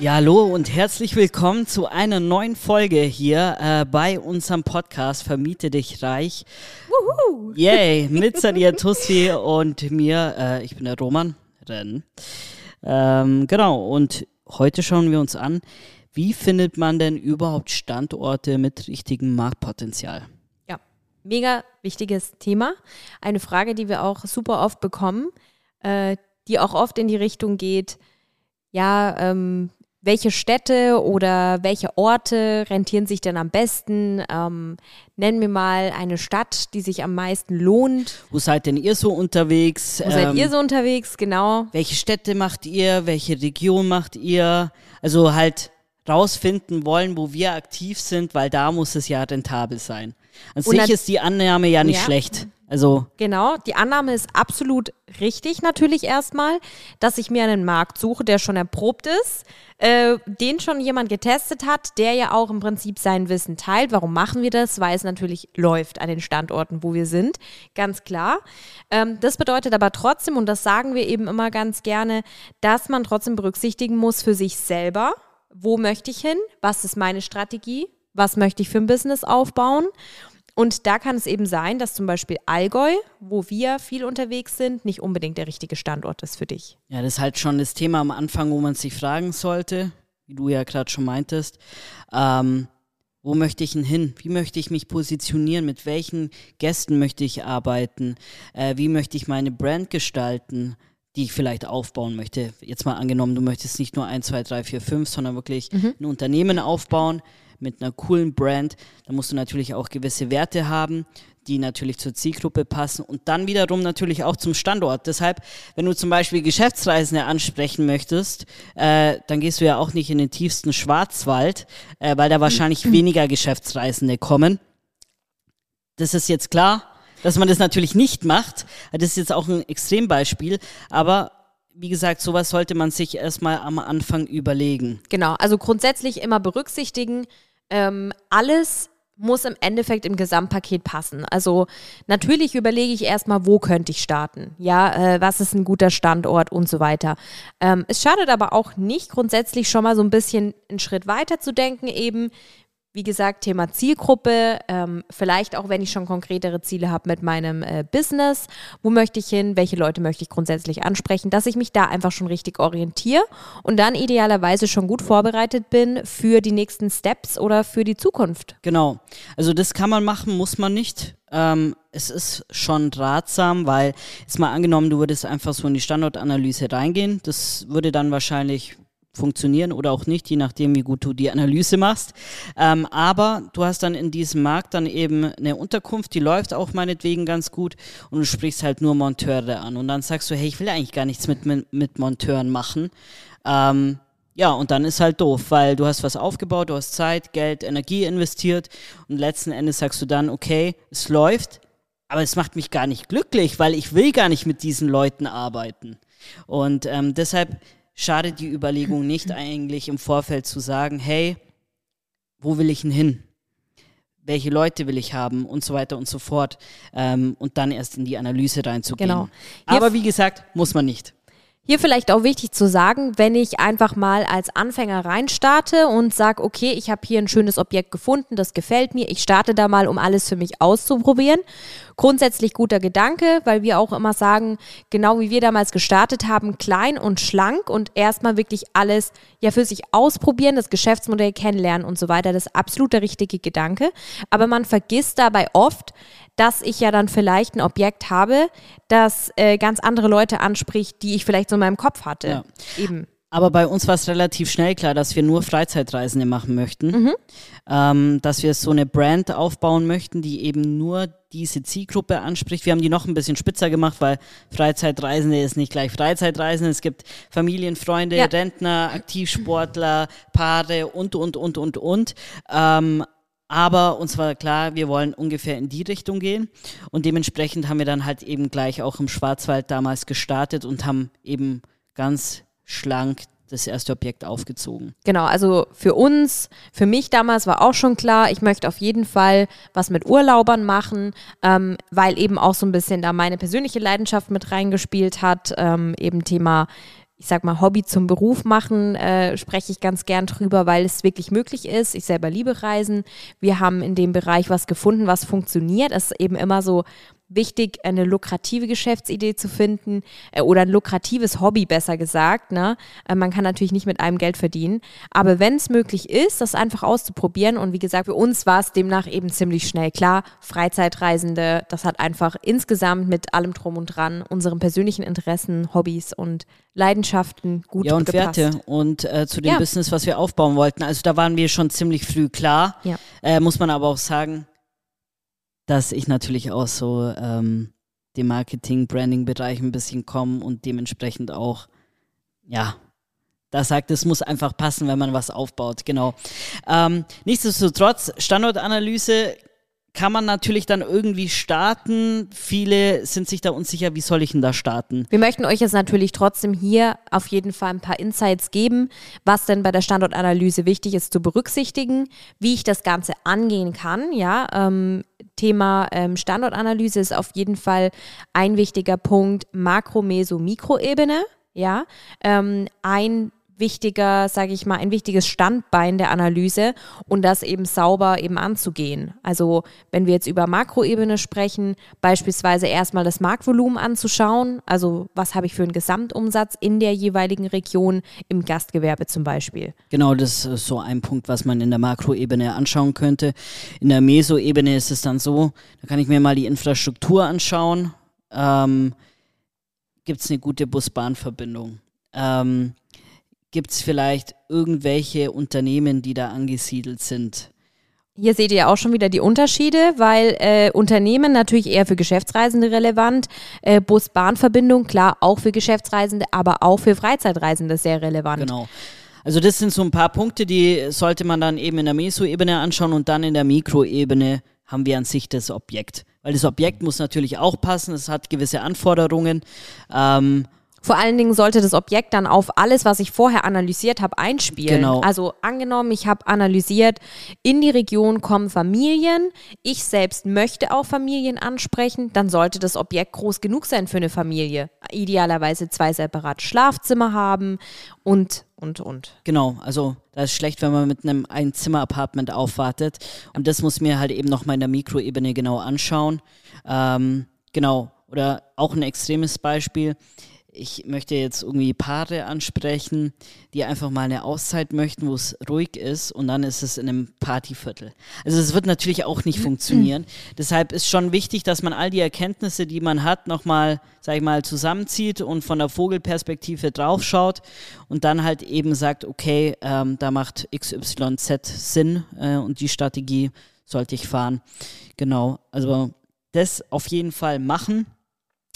Ja, hallo und herzlich willkommen zu einer neuen Folge hier äh, bei unserem Podcast Vermiete dich reich. Wuhu. Yay, mit Sadia Tussi und mir, äh, ich bin der Roman Renn. Ähm, genau, und heute schauen wir uns an, wie findet man denn überhaupt Standorte mit richtigem Marktpotenzial? Ja, mega wichtiges Thema. Eine Frage, die wir auch super oft bekommen, äh, die auch oft in die Richtung geht, ja, ähm, welche Städte oder welche Orte rentieren sich denn am besten? Ähm, nennen wir mal eine Stadt, die sich am meisten lohnt. Wo seid denn ihr so unterwegs? Wo ähm, seid ihr so unterwegs, genau? Welche Städte macht ihr? Welche Region macht ihr? Also halt rausfinden wollen, wo wir aktiv sind, weil da muss es ja rentabel sein. An Und sich ist die Annahme ja nicht ja. schlecht. Also genau, die Annahme ist absolut richtig natürlich erstmal, dass ich mir einen Markt suche, der schon erprobt ist, äh, den schon jemand getestet hat, der ja auch im Prinzip sein Wissen teilt. Warum machen wir das? Weil es natürlich läuft an den Standorten, wo wir sind, ganz klar. Ähm, das bedeutet aber trotzdem, und das sagen wir eben immer ganz gerne, dass man trotzdem berücksichtigen muss für sich selber, wo möchte ich hin, was ist meine Strategie, was möchte ich für ein Business aufbauen und da kann es eben sein, dass zum Beispiel Allgäu, wo wir viel unterwegs sind, nicht unbedingt der richtige Standort ist für dich. Ja, das ist halt schon das Thema am Anfang, wo man sich fragen sollte, wie du ja gerade schon meintest. Ähm, wo möchte ich denn hin? Wie möchte ich mich positionieren? Mit welchen Gästen möchte ich arbeiten? Äh, wie möchte ich meine Brand gestalten? die ich vielleicht aufbauen möchte. Jetzt mal angenommen, du möchtest nicht nur 1, 2, 3, 4, 5, sondern wirklich mhm. ein Unternehmen aufbauen mit einer coolen Brand. Da musst du natürlich auch gewisse Werte haben, die natürlich zur Zielgruppe passen und dann wiederum natürlich auch zum Standort. Deshalb, wenn du zum Beispiel Geschäftsreisende ansprechen möchtest, äh, dann gehst du ja auch nicht in den tiefsten Schwarzwald, äh, weil da wahrscheinlich weniger Geschäftsreisende kommen. Das ist jetzt klar, dass man das natürlich nicht macht. Das ist jetzt auch ein Extrembeispiel, aber wie gesagt, sowas sollte man sich erstmal am Anfang überlegen. Genau, also grundsätzlich immer berücksichtigen, ähm, alles muss im Endeffekt im Gesamtpaket passen. Also natürlich überlege ich erstmal, wo könnte ich starten? Ja, äh, was ist ein guter Standort und so weiter. Ähm, es schadet aber auch nicht, grundsätzlich schon mal so ein bisschen einen Schritt weiter zu denken, eben, wie gesagt, Thema Zielgruppe, ähm, vielleicht auch, wenn ich schon konkretere Ziele habe mit meinem äh, Business, wo möchte ich hin, welche Leute möchte ich grundsätzlich ansprechen, dass ich mich da einfach schon richtig orientiere und dann idealerweise schon gut vorbereitet bin für die nächsten Steps oder für die Zukunft. Genau, also das kann man machen, muss man nicht. Ähm, es ist schon ratsam, weil jetzt mal angenommen, du würdest einfach so in die Standortanalyse reingehen, das würde dann wahrscheinlich funktionieren oder auch nicht, je nachdem, wie gut du die Analyse machst. Ähm, aber du hast dann in diesem Markt dann eben eine Unterkunft, die läuft auch meinetwegen ganz gut und du sprichst halt nur Monteure an und dann sagst du, hey, ich will eigentlich gar nichts mit, mit, mit Monteuren machen. Ähm, ja, und dann ist halt doof, weil du hast was aufgebaut, du hast Zeit, Geld, Energie investiert und letzten Endes sagst du dann, okay, es läuft, aber es macht mich gar nicht glücklich, weil ich will gar nicht mit diesen Leuten arbeiten. Und ähm, deshalb schadet die Überlegung nicht eigentlich im Vorfeld zu sagen, hey, wo will ich denn hin? Welche Leute will ich haben und so weiter und so fort. Ähm, und dann erst in die Analyse reinzugehen. Genau. Aber wie gesagt, muss man nicht. Hier vielleicht auch wichtig zu sagen, wenn ich einfach mal als Anfänger reinstarte und sage, okay, ich habe hier ein schönes Objekt gefunden, das gefällt mir, ich starte da mal, um alles für mich auszuprobieren. Grundsätzlich guter Gedanke, weil wir auch immer sagen, genau wie wir damals gestartet haben, klein und schlank und erstmal wirklich alles ja für sich ausprobieren, das Geschäftsmodell kennenlernen und so weiter. Das ist absolut der richtige Gedanke. Aber man vergisst dabei oft, dass ich ja dann vielleicht ein Objekt habe, das äh, ganz andere Leute anspricht, die ich vielleicht so in meinem Kopf hatte. Ja. Eben. Aber bei uns war es relativ schnell klar, dass wir nur Freizeitreisende machen möchten. Mhm. Ähm, dass wir so eine Brand aufbauen möchten, die eben nur diese Zielgruppe anspricht. Wir haben die noch ein bisschen spitzer gemacht, weil Freizeitreisende ist nicht gleich Freizeitreisende. Es gibt Familien, Freunde, ja. Rentner, Aktivsportler, Paare und, und, und, und, und. Ähm, Aber uns war klar, wir wollen ungefähr in die Richtung gehen. Und dementsprechend haben wir dann halt eben gleich auch im Schwarzwald damals gestartet und haben eben ganz schlank das erste Objekt aufgezogen. Genau, also für uns, für mich damals war auch schon klar, ich möchte auf jeden Fall was mit Urlaubern machen, ähm, weil eben auch so ein bisschen da meine persönliche Leidenschaft mit reingespielt hat, ähm, eben Thema ich sag mal, Hobby zum Beruf machen, äh, spreche ich ganz gern drüber, weil es wirklich möglich ist. Ich selber liebe Reisen. Wir haben in dem Bereich was gefunden, was funktioniert. Es ist eben immer so wichtig, eine lukrative Geschäftsidee zu finden äh, oder ein lukratives Hobby, besser gesagt. Ne? Äh, man kann natürlich nicht mit einem Geld verdienen, aber wenn es möglich ist, das einfach auszuprobieren und wie gesagt, für uns war es demnach eben ziemlich schnell klar, Freizeitreisende, das hat einfach insgesamt mit allem drum und dran, unseren persönlichen Interessen, Hobbys und Leidenschaften gut Ja, und gepasst. Werte und äh, zu dem Ja. Business, was wir aufbauen wollten. Also da waren wir schon ziemlich früh klar. Ja. Äh, muss man aber auch sagen, dass ich natürlich auch so ähm, dem Marketing-Branding-Bereich ein bisschen komme und dementsprechend auch, ja, da sagt, es muss einfach passen, wenn man was aufbaut. Genau. Ähm, nichtsdestotrotz, Standortanalyse kann man natürlich dann irgendwie starten. Viele sind sich da unsicher, wie soll ich denn da starten? Wir möchten euch jetzt natürlich trotzdem hier auf jeden Fall ein paar Insights geben, was denn bei der Standortanalyse wichtig ist zu berücksichtigen, wie ich das Ganze angehen kann. Ja, ähm, Thema ähm, Standortanalyse ist auf jeden Fall ein wichtiger Punkt Makro, Meso, Mikroebene. Ja, ähm, ein wichtiger, sage ich mal, ein wichtiges Standbein der Analyse und das eben sauber eben anzugehen. Also wenn wir jetzt über Makroebene sprechen, beispielsweise erstmal das Marktvolumen anzuschauen, also was habe ich für einen Gesamtumsatz in der jeweiligen Region im Gastgewerbe zum Beispiel. Genau, das ist so ein Punkt, was man in der Makroebene anschauen könnte. In der Mesoebene ist es dann so, da kann ich mir mal die Infrastruktur anschauen. Ähm, Gibt es eine gute Bus-Bahn-Verbindung? Ähm, Gibt es vielleicht irgendwelche Unternehmen, die da angesiedelt sind? Hier seht ihr auch schon wieder die Unterschiede, weil äh, Unternehmen natürlich eher für Geschäftsreisende relevant, äh, Bus-Bahn-Verbindung klar auch für Geschäftsreisende, aber auch für Freizeitreisende sehr relevant. Genau. Also das sind so ein paar Punkte, die sollte man dann eben in der Mesoebene anschauen und dann in der Mikroebene haben wir an sich das Objekt. Weil das Objekt muss natürlich auch passen, es hat gewisse Anforderungen. Ähm, Vor allen Dingen sollte das Objekt dann auf alles, was ich vorher analysiert habe, einspielen. Genau. Also angenommen, ich habe analysiert, in die Region kommen Familien, ich selbst möchte auch Familien ansprechen, dann sollte das Objekt groß genug sein für eine Familie. Idealerweise zwei separate Schlafzimmer haben und, und, und. Genau, also da ist schlecht, wenn man mit einem Einzimmer-Apartment aufwartet. Und das muss mir halt eben nochmal in der Mikroebene genau anschauen. Ähm, genau, oder auch ein extremes Beispiel. Ich möchte jetzt irgendwie Paare ansprechen, die einfach mal eine Auszeit möchten, wo es ruhig ist und dann ist es in einem Partyviertel. Also es wird natürlich auch nicht funktionieren. Deshalb ist schon wichtig, dass man all die Erkenntnisse, die man hat, nochmal, sag ich mal, zusammenzieht und von der Vogelperspektive draufschaut und dann halt eben sagt, okay, ähm, da macht XYZ Sinn äh, und die Strategie sollte ich fahren. Genau, also das auf jeden Fall machen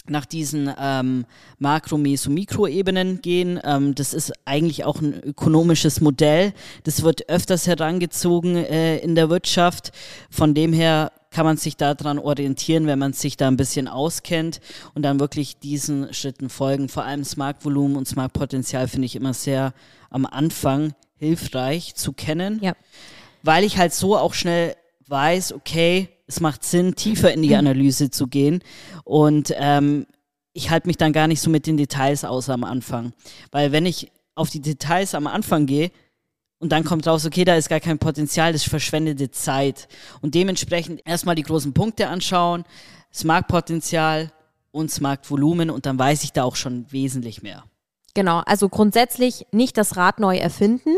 nach diesen ähm, Makro-, Meso-, Mikroebenen gehen. Ähm, das ist eigentlich auch ein ökonomisches Modell. Das wird öfters herangezogen äh, in der Wirtschaft. Von dem her kann man sich daran orientieren, wenn man sich da ein bisschen auskennt und dann wirklich diesen Schritten folgen. Vor allem das Marktvolumen und das Marktpotenzial finde ich immer sehr am Anfang hilfreich zu kennen, Ja. weil ich halt so auch schnell weiß, okay, es macht Sinn, tiefer in die Analyse zu gehen. Und ähm, ich halte mich dann gar nicht so mit den Details aus am Anfang, weil wenn ich auf die Details am Anfang gehe und dann kommt raus, okay, da ist gar kein Potenzial, das ist verschwendete Zeit. Und dementsprechend erstmal die großen Punkte anschauen, das Marktpotenzial und das Marktvolumen und dann weiß ich da auch schon wesentlich mehr. Genau, also grundsätzlich nicht das Rad neu erfinden.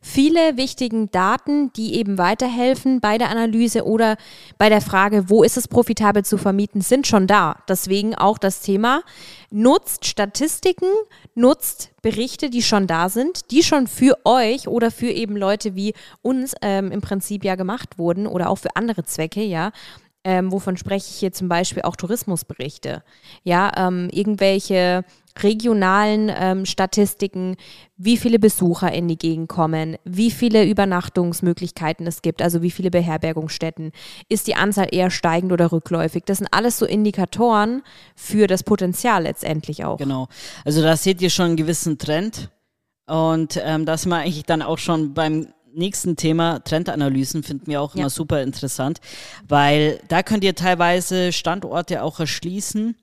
Viele wichtigen Daten, die eben weiterhelfen bei der Analyse oder bei der Frage, wo ist es profitabel zu vermieten, sind schon da. Deswegen auch das Thema, nutzt Statistiken, nutzt Berichte, die schon da sind, die schon für euch oder für eben Leute wie uns ähm, im Prinzip ja gemacht wurden oder auch für andere Zwecke, ja. Ähm, wovon spreche ich hier zum Beispiel auch Tourismusberichte? Ja, ähm, irgendwelche regionalen ähm, Statistiken, wie viele Besucher in die Gegend kommen, wie viele Übernachtungsmöglichkeiten es gibt, also wie viele Beherbergungsstätten, ist die Anzahl eher steigend oder rückläufig. Das sind alles so Indikatoren für das Potenzial letztendlich auch. Genau. Also da seht ihr schon einen gewissen Trend. Und ähm, da sind wir eigentlich dann auch schon beim nächsten Thema, Trendanalysen, finden wir auch ja. immer super interessant, weil da könnt ihr teilweise Standorte auch erschließen,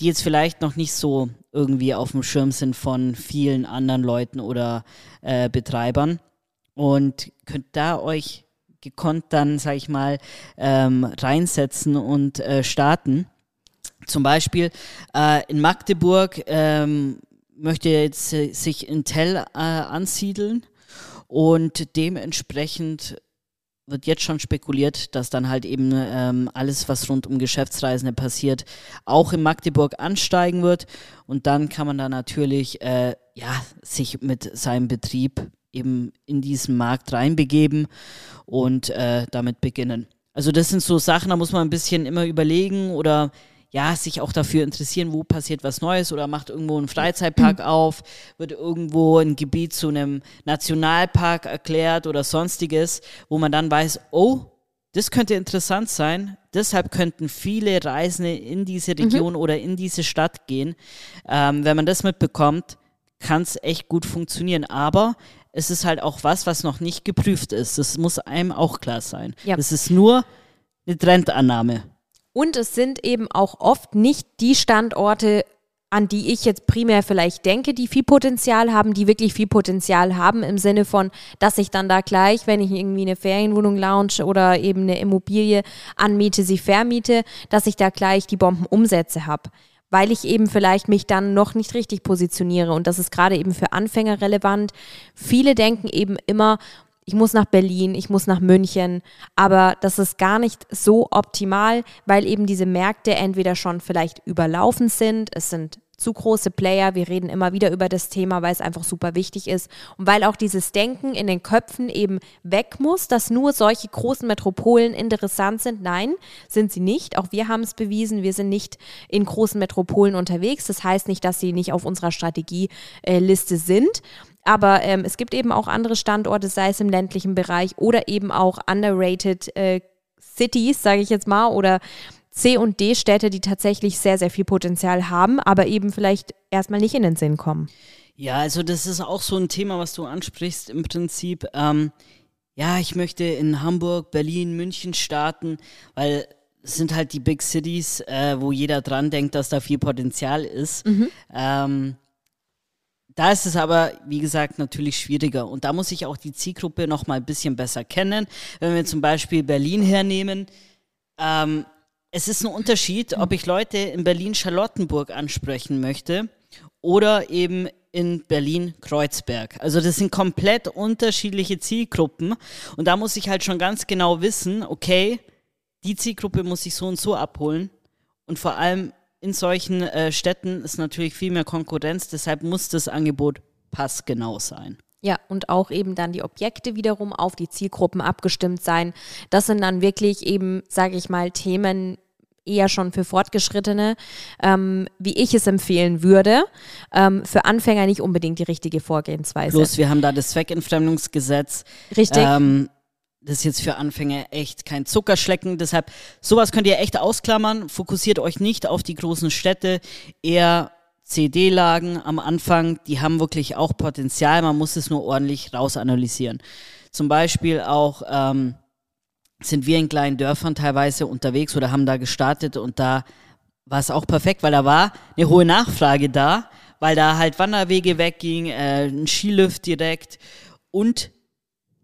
die jetzt vielleicht noch nicht so irgendwie auf dem Schirm sind von vielen anderen Leuten oder äh, Betreibern und könnt da euch gekonnt dann, sag ich mal, ähm, reinsetzen und äh, starten. Zum Beispiel äh, in Magdeburg ähm, möchte jetzt äh, sich Intel äh, ansiedeln und dementsprechend wird jetzt schon spekuliert, dass dann halt eben ähm, alles, was rund um Geschäftsreisende passiert, auch in Magdeburg ansteigen wird. Und dann kann man da natürlich äh, ja, sich mit seinem Betrieb eben in diesen Markt reinbegeben und äh, damit beginnen. Also das sind so Sachen, da muss man ein bisschen immer überlegen oder ja, sich auch dafür interessieren, wo passiert was Neues oder macht irgendwo einen Freizeitpark auf, wird irgendwo ein Gebiet zu einem Nationalpark erklärt oder sonstiges, wo man dann weiß, oh, das könnte interessant sein. Deshalb könnten viele Reisende in diese mhm. Region mhm. oder in diese Stadt gehen. Ähm, wenn man das mitbekommt, kann es echt gut funktionieren. Aber es ist halt auch was, was noch nicht geprüft ist. Das muss einem auch klar sein. Ja. Das ist nur eine Trendannahme. Und es sind eben auch oft nicht die Standorte, an die ich jetzt primär vielleicht denke, die viel Potenzial haben, die wirklich viel Potenzial haben im Sinne von, dass ich dann da gleich, wenn ich irgendwie eine Ferienwohnung launch oder eben eine Immobilie anmiete, sie vermiete, dass ich da gleich die Bombenumsätze habe weil ich eben vielleicht mich dann noch nicht richtig positioniere. Und das ist gerade eben für Anfänger relevant. Viele denken eben immer, ich muss nach Berlin, ich muss nach München, aber das ist gar nicht so optimal, weil eben diese Märkte entweder schon vielleicht überlaufen sind, es sind zu große Player, wir reden immer wieder über das Thema, weil es einfach super wichtig ist und weil auch dieses Denken in den Köpfen eben weg muss, dass nur solche großen Metropolen interessant sind. Nein, sind sie nicht. Auch wir haben es bewiesen, wir sind nicht in großen Metropolen unterwegs. Das heißt nicht, dass sie nicht auf unserer Strategieliste sind. Aber ähm, es gibt eben auch andere Standorte, sei es im ländlichen Bereich oder eben auch underrated äh, Cities, sage ich jetzt mal, oder C- und D-Städte, die tatsächlich sehr, sehr viel Potenzial haben, aber eben vielleicht erstmal nicht in den Sinn kommen. Ja, also das ist auch so ein Thema, was du ansprichst im Prinzip. Ähm, ja, ich möchte in Hamburg, Berlin, München starten, weil es sind halt die Big Cities, äh, wo jeder dran denkt, dass da viel Potenzial ist. Mhm. Ähm, da ist es aber, wie gesagt, natürlich schwieriger. Und da muss ich auch die Zielgruppe noch mal ein bisschen besser kennen. Wenn wir zum Beispiel Berlin hernehmen, ähm, es ist ein Unterschied, ob ich Leute in Berlin-Charlottenburg ansprechen möchte oder eben in Berlin-Kreuzberg. Also das sind komplett unterschiedliche Zielgruppen. Und da muss ich halt schon ganz genau wissen, okay, die Zielgruppe muss ich so und so abholen. Und vor allem in solchen äh, Städten ist natürlich viel mehr Konkurrenz, deshalb muss das Angebot passgenau sein. Ja, und auch eben dann die Objekte wiederum auf die Zielgruppen abgestimmt sein. Das sind dann wirklich eben, sage ich mal, Themen eher schon für Fortgeschrittene, ähm, wie ich es empfehlen würde. Ähm, für Anfänger nicht unbedingt die richtige Vorgehensweise. Plus, wir haben da das Zweckentfremdungsgesetz. Richtig. Ähm, das ist jetzt für Anfänger echt kein Zuckerschlecken. Deshalb, sowas könnt ihr echt ausklammern. Fokussiert euch nicht auf die großen Städte, eher CD-Lagen am Anfang, die haben wirklich auch Potenzial. Man muss es nur ordentlich rausanalysieren. Zum Beispiel auch ähm, sind wir in kleinen Dörfern teilweise unterwegs oder haben da gestartet und da war es auch perfekt, weil da war eine hohe Nachfrage da, weil da halt Wanderwege wegging, äh, ein Skilift direkt und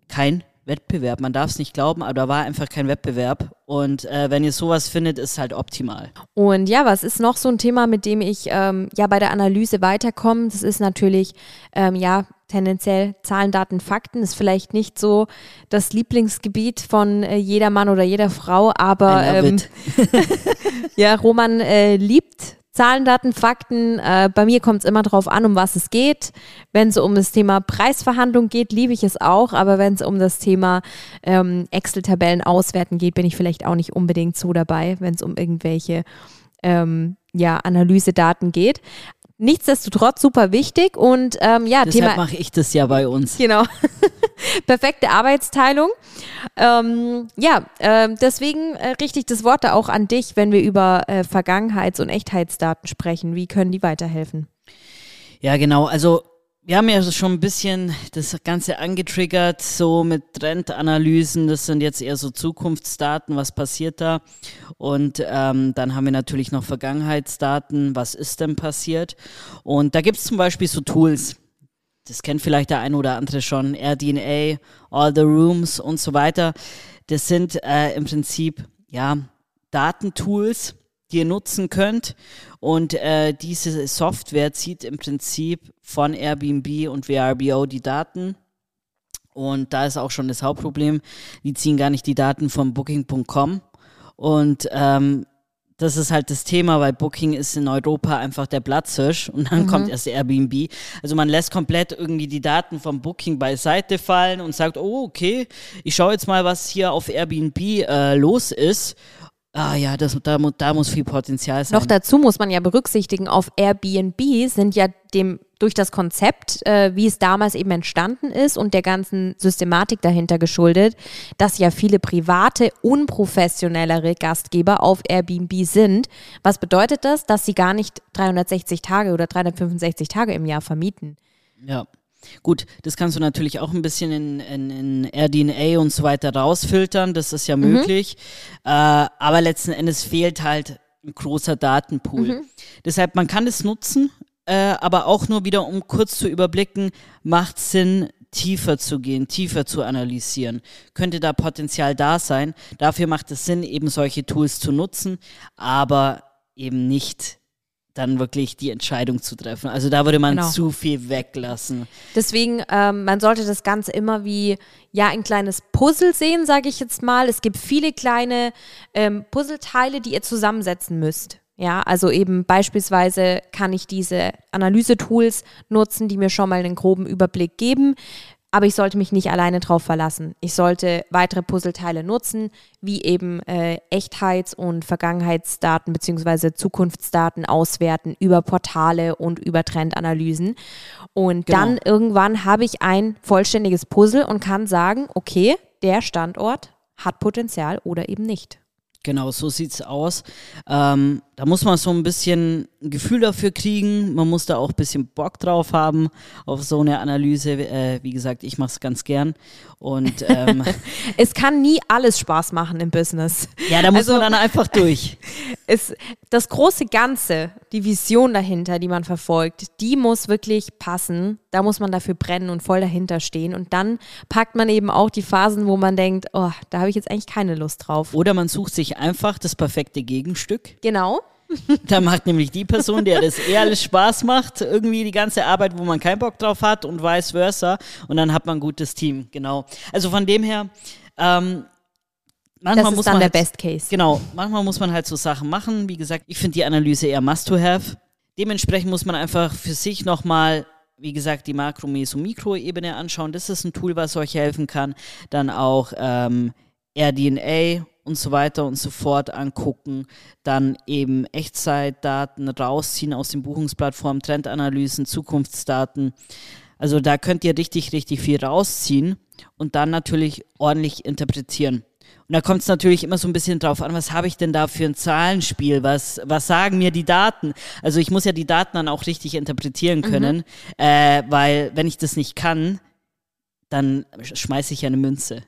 kein Wettbewerb. Man darf es nicht glauben, aber da war einfach kein Wettbewerb. Und äh, wenn ihr sowas findet, ist halt optimal. Und ja, was ist noch so ein Thema, mit dem ich ähm, ja bei der Analyse weiterkomme? Das ist natürlich ähm, ja tendenziell Zahlen, Daten, Fakten. Ist vielleicht nicht so das Lieblingsgebiet von äh, jeder Mann oder jeder Frau, aber ähm, ja, Roman äh, liebt Zahlen, Daten, Fakten. Äh, bei mir kommt es immer darauf an, um was es geht. Wenn es um das Thema Preisverhandlung geht, liebe ich es auch. Aber wenn es um das Thema ähm, Excel-Tabellen auswerten geht, bin ich vielleicht auch nicht unbedingt so dabei, wenn es um irgendwelche ähm, ja, Analysedaten geht. Nichtsdestotrotz super wichtig und ähm, ja, Deshalb Thema. mache ich das ja bei uns. Genau. Perfekte Arbeitsteilung. Ähm, ja, ähm, deswegen äh, richte ich das Wort da auch an dich, wenn wir über äh, Vergangenheits- und Echtheitsdaten sprechen. Wie können die weiterhelfen? Ja, genau. Also wir haben ja schon ein bisschen das Ganze angetriggert, so mit Trendanalysen. Das sind jetzt eher so Zukunftsdaten, was passiert da. Und ähm, dann haben wir natürlich noch Vergangenheitsdaten, was ist denn passiert. Und da gibt es zum Beispiel so Tools. Das kennt vielleicht der eine oder andere schon. RDNA, All the Rooms und so weiter. Das sind äh, im Prinzip, ja, Datentools, ihr nutzen könnt. Und äh, diese Software zieht im Prinzip von Airbnb und VRBO die Daten. Und da ist auch schon das Hauptproblem. Die ziehen gar nicht die Daten von Booking.com. Und ähm, das ist halt das Thema, weil Booking ist in Europa einfach der Platzhirsch und dann mhm. kommt erst Airbnb. Also man lässt komplett irgendwie die Daten vom Booking beiseite fallen und sagt, oh okay, ich schaue jetzt mal, was hier auf Airbnb äh, los ist Ah ja, das, da, da muss viel Potenzial sein. Noch dazu muss man ja berücksichtigen, auf Airbnb sind ja dem durch das Konzept, äh, wie es damals eben entstanden ist und der ganzen Systematik dahinter geschuldet, dass ja viele private, unprofessionellere Gastgeber auf Airbnb sind. Was bedeutet das? Dass sie gar nicht 360 Tage oder 365 Tage im Jahr vermieten. Ja. Gut, das kannst du natürlich auch ein bisschen in, in, in RDNA und so weiter rausfiltern, das ist ja mhm. möglich. Äh, aber letzten Endes fehlt halt ein großer Datenpool. Mhm. Deshalb, man kann es nutzen, äh, aber auch nur wieder, um kurz zu überblicken, macht Sinn, tiefer zu gehen, tiefer zu analysieren. Könnte da Potenzial da sein? Dafür macht es Sinn, eben solche Tools zu nutzen, aber eben nicht dann wirklich die Entscheidung zu treffen. Also da würde man genau. zu viel weglassen. Deswegen, ähm, man sollte das Ganze immer wie ja ein kleines Puzzle sehen, sage ich jetzt mal. Es gibt viele kleine ähm, Puzzleteile, die ihr zusammensetzen müsst. Ja, also eben beispielsweise kann ich diese Analyse-Tools nutzen, die mir schon mal einen groben Überblick geben aber ich sollte mich nicht alleine drauf verlassen. Ich sollte weitere Puzzleteile nutzen, wie eben äh, Echtheits- und Vergangenheitsdaten bzw. Zukunftsdaten auswerten über Portale und über Trendanalysen. Und genau. dann irgendwann habe ich ein vollständiges Puzzle und kann sagen, okay, der Standort hat Potenzial oder eben nicht. Genau, so sieht es aus. Ähm, da muss man so ein bisschen ein Gefühl dafür kriegen. Man muss da auch ein bisschen Bock drauf haben auf so eine Analyse. Äh, wie gesagt, ich mache es ganz gern. Und ähm, es kann nie alles Spaß machen im Business. Ja, da muss also, man dann einfach durch. Es, das große Ganze, die Vision dahinter, die man verfolgt, die muss wirklich passen. Da muss man dafür brennen und voll dahinter stehen. Und dann packt man eben auch die Phasen, wo man denkt, oh, da habe ich jetzt eigentlich keine Lust drauf. Oder man sucht sich einfach das perfekte Gegenstück. Genau. Da macht nämlich die Person, der das eher alles Spaß macht, irgendwie die ganze Arbeit, wo man keinen Bock drauf hat und vice versa. Und dann hat man ein gutes Team, genau. Also von dem her, ähm, manchmal das ist muss dann man der halt, Best Case. Genau, manchmal muss man halt so Sachen machen. Wie gesagt, ich finde die Analyse eher must to have. Dementsprechend muss man einfach für sich nochmal wie gesagt, die Makro-, Meso-, Mikroebene anschauen. Das ist ein Tool, was euch helfen kann. Dann auch ähm, RDNA und so weiter und so fort angucken, dann eben Echtzeitdaten rausziehen aus den Buchungsplattformen, Trendanalysen, Zukunftsdaten. Also da könnt ihr richtig, richtig viel rausziehen und dann natürlich ordentlich interpretieren. Und da kommt es natürlich immer so ein bisschen drauf an, was habe ich denn da für ein Zahlenspiel? Was, was sagen mir die Daten? Also ich muss ja die Daten dann auch richtig interpretieren mhm. können, mhm. äh, weil wenn ich das nicht kann, dann schmeiße ich ja eine Münze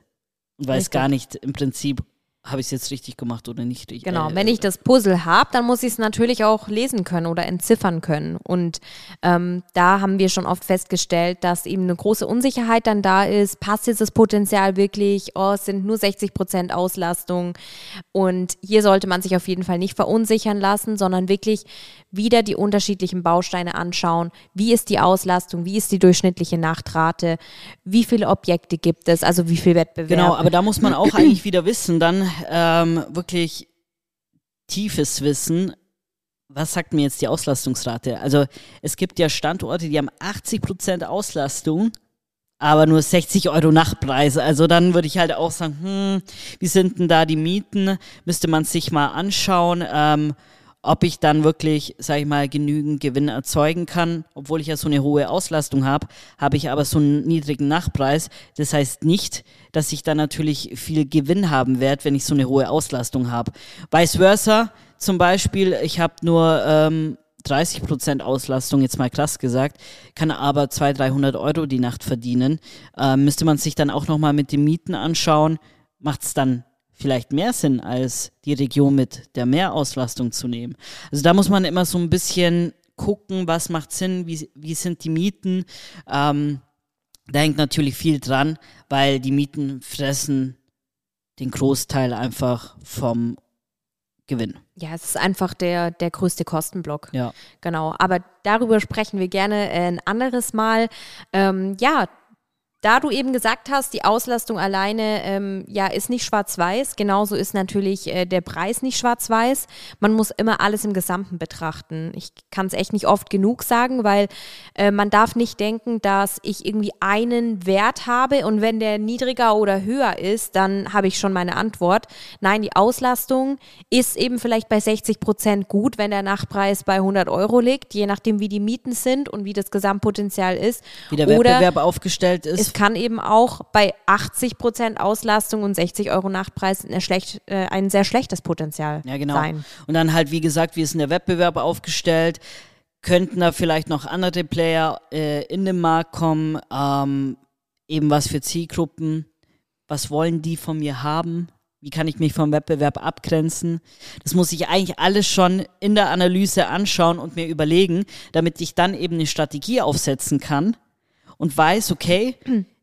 und weiß richtig. gar nicht im Prinzip, habe ich es jetzt richtig gemacht oder nicht richtig. Genau, äh, wenn ich das Puzzle habe, dann muss ich es natürlich auch lesen können oder entziffern können. Und ähm, da haben wir schon oft festgestellt, dass eben eine große Unsicherheit dann da ist. Passt jetzt das Potenzial wirklich? Oh, es sind nur 60 Prozent Auslastung. Und hier sollte man sich auf jeden Fall nicht verunsichern lassen, sondern wirklich wieder die unterschiedlichen Bausteine anschauen. Wie ist die Auslastung? Wie ist die durchschnittliche Nachtrate? Wie viele Objekte gibt es? Also wie viel Wettbewerb? Genau, aber da muss man auch eigentlich wieder wissen, dann ähm, wirklich tiefes Wissen. Was sagt mir jetzt die Auslastungsrate? Also es gibt ja Standorte, die haben 80 Prozent Auslastung, aber nur 60 Euro Nachtpreise. Also dann würde ich halt auch sagen, hm, wie sind denn da die Mieten? Müsste man sich mal anschauen. Ähm, ob ich dann wirklich, sag ich mal, genügend Gewinn erzeugen kann. Obwohl ich ja so eine hohe Auslastung habe, habe ich aber so einen niedrigen Nachpreis. Das heißt nicht, dass ich dann natürlich viel Gewinn haben werde, wenn ich so eine hohe Auslastung habe. Vice versa, zum Beispiel, ich habe nur ähm, 30 Prozent Auslastung, jetzt mal krass gesagt, kann aber 200, 300 Euro die Nacht verdienen. Ähm, müsste man sich dann auch nochmal mit den Mieten anschauen, macht es dann vielleicht mehr Sinn, als die Region mit der Mehrauslastung zu nehmen. Also da muss man immer so ein bisschen gucken, was macht Sinn, wie, wie sind die Mieten. Ähm, da hängt natürlich viel dran, weil die Mieten fressen den Großteil einfach vom Gewinn. Ja, es ist einfach der, der größte Kostenblock. Ja. Genau. Aber darüber sprechen wir gerne ein anderes Mal. Ähm, ja, da du eben gesagt hast, die Auslastung alleine ähm, ja ist nicht schwarz-weiß, genauso ist natürlich äh, der Preis nicht schwarz-weiß. Man muss immer alles im Gesamten betrachten. Ich kann es echt nicht oft genug sagen, weil äh, man darf nicht denken, dass ich irgendwie einen Wert habe und wenn der niedriger oder höher ist, dann habe ich schon meine Antwort. Nein, die Auslastung ist eben vielleicht bei 60 Prozent gut, wenn der Nachpreis bei 100 Euro liegt, je nachdem wie die Mieten sind und wie das Gesamtpotenzial ist. Wie der Wettbewerb aufgestellt ist kann eben auch bei 80 Prozent Auslastung und 60 Euro Nachpreis schlecht, äh, ein sehr schlechtes Potenzial ja, genau. sein. Und dann halt, wie gesagt, wie ist denn der Wettbewerb aufgestellt? Könnten da vielleicht noch andere Player äh, in den Markt kommen? Ähm, eben was für Zielgruppen? Was wollen die von mir haben? Wie kann ich mich vom Wettbewerb abgrenzen? Das muss ich eigentlich alles schon in der Analyse anschauen und mir überlegen, damit ich dann eben eine Strategie aufsetzen kann und weiß, okay,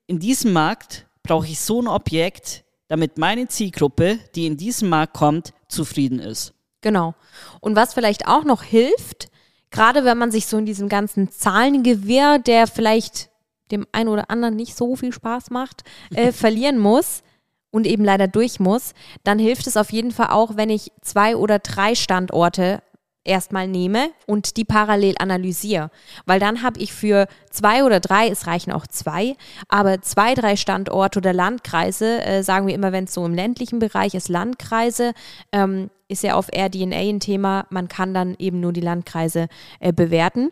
in diesem Markt brauche ich so ein Objekt, damit meine Zielgruppe, die in diesem Markt kommt, zufrieden ist. Genau. Und was vielleicht auch noch hilft, gerade wenn man sich so in diesem ganzen Zahlengewirr, der vielleicht dem einen oder anderen nicht so viel Spaß macht, äh, verlieren muss und eben leider durch muss, dann hilft es auf jeden Fall auch, wenn ich zwei oder drei Standorte erstmal nehme und die parallel analysiere. Weil dann habe ich für zwei oder drei, es reichen auch zwei, aber zwei, drei Standorte oder Landkreise, äh, sagen wir immer, wenn es so im ländlichen Bereich ist, Landkreise, ähm, ist ja auf RDNA ein Thema, man kann dann eben nur die Landkreise äh, bewerten.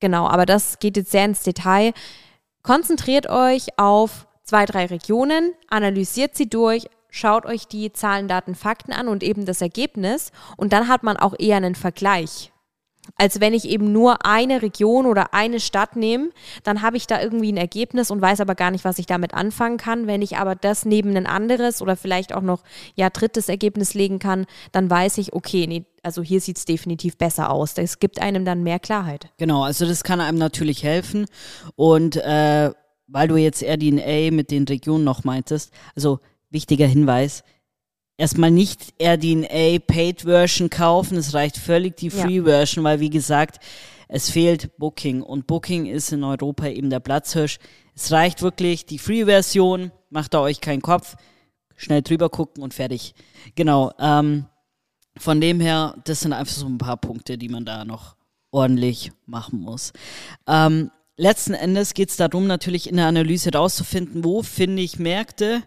Genau, aber das geht jetzt sehr ins Detail. Konzentriert euch auf zwei, drei Regionen, analysiert sie durch, schaut euch die Zahlen, Daten, Fakten an und eben das Ergebnis und dann hat man auch eher einen Vergleich. Als wenn ich eben nur eine Region oder eine Stadt nehme, dann habe ich da irgendwie ein Ergebnis und weiß aber gar nicht, was ich damit anfangen kann. Wenn ich aber das neben ein anderes oder vielleicht auch noch ja drittes Ergebnis legen kann, dann weiß ich, okay, nee, also hier sieht es definitiv besser aus. Das gibt einem dann mehr Klarheit. Genau, also das kann einem natürlich helfen. Und äh, weil du jetzt RDNA mit den Regionen noch meintest, also wichtiger Hinweis, erstmal nicht RDNA Paid Version kaufen, es reicht völlig die Free Version, weil wie gesagt, es fehlt Booking und Booking ist in Europa eben der Platzhirsch. Es reicht wirklich die Free Version, macht da euch keinen Kopf, schnell drüber gucken und fertig. Genau, ähm, von dem her, das sind einfach so ein paar Punkte, die man da noch ordentlich machen muss. Ähm, letzten Endes geht es darum, natürlich in der Analyse rauszufinden, wo finde ich Märkte,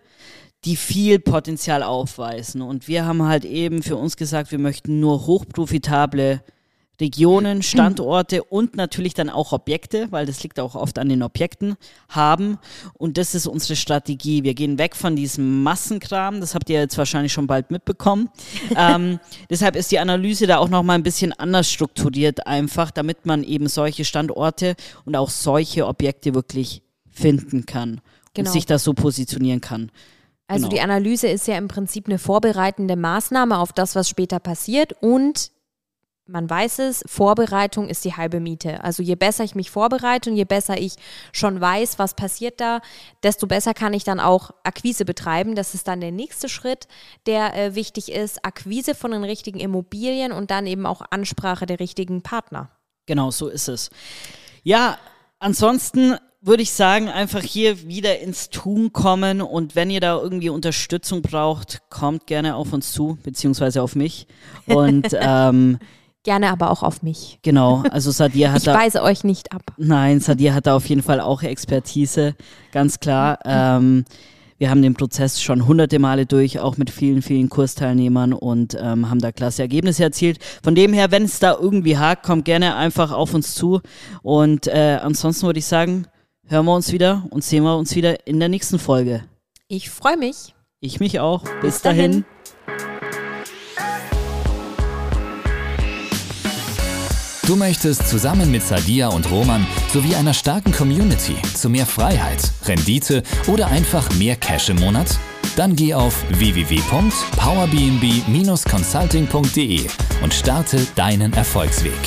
die viel Potenzial aufweisen. Und wir haben halt eben für uns gesagt, wir möchten nur hochprofitable Regionen, Standorte und natürlich dann auch Objekte, weil das liegt auch oft an den Objekten, haben. Und das ist unsere Strategie. Wir gehen weg von diesem Massenkram, das habt ihr jetzt wahrscheinlich schon bald mitbekommen. ähm, deshalb ist die Analyse da auch nochmal ein bisschen anders strukturiert, einfach, damit man eben solche Standorte und auch solche Objekte wirklich finden kann genau. und sich da so positionieren kann. Also genau. die Analyse ist ja im Prinzip eine vorbereitende Maßnahme auf das, was später passiert und man weiß es, Vorbereitung ist die halbe Miete. Also je besser ich mich vorbereite und je besser ich schon weiß, was passiert da, desto besser kann ich dann auch Akquise betreiben. Das ist dann der nächste Schritt, der äh, wichtig ist. Akquise von den richtigen Immobilien und dann eben auch Ansprache der richtigen Partner. Genau, so ist es. Ja, ansonsten würde ich sagen, einfach hier wieder ins Tun kommen und wenn ihr da irgendwie Unterstützung braucht, kommt gerne auf uns zu, beziehungsweise auf mich. Und ähm, gerne aber auch auf mich. Genau, also Sadir hat ich da. Ich weise euch nicht ab. Nein, Sadir hat da auf jeden Fall auch Expertise, ganz klar. Ähm, wir haben den Prozess schon hunderte Male durch, auch mit vielen, vielen Kursteilnehmern und ähm, haben da klasse Ergebnisse erzielt. Von dem her, wenn es da irgendwie hakt, kommt gerne einfach auf uns zu. Und äh, ansonsten würde ich sagen, hören wir uns wieder und sehen wir uns wieder in der nächsten Folge. Ich freue mich. Ich mich auch. Bis, Bis dahin. dahin. Du möchtest zusammen mit Sadia und Roman sowie einer starken Community zu mehr Freiheit, Rendite oder einfach mehr Cash im Monat? Dann geh auf www.powerbnb-consulting.de und starte deinen Erfolgsweg.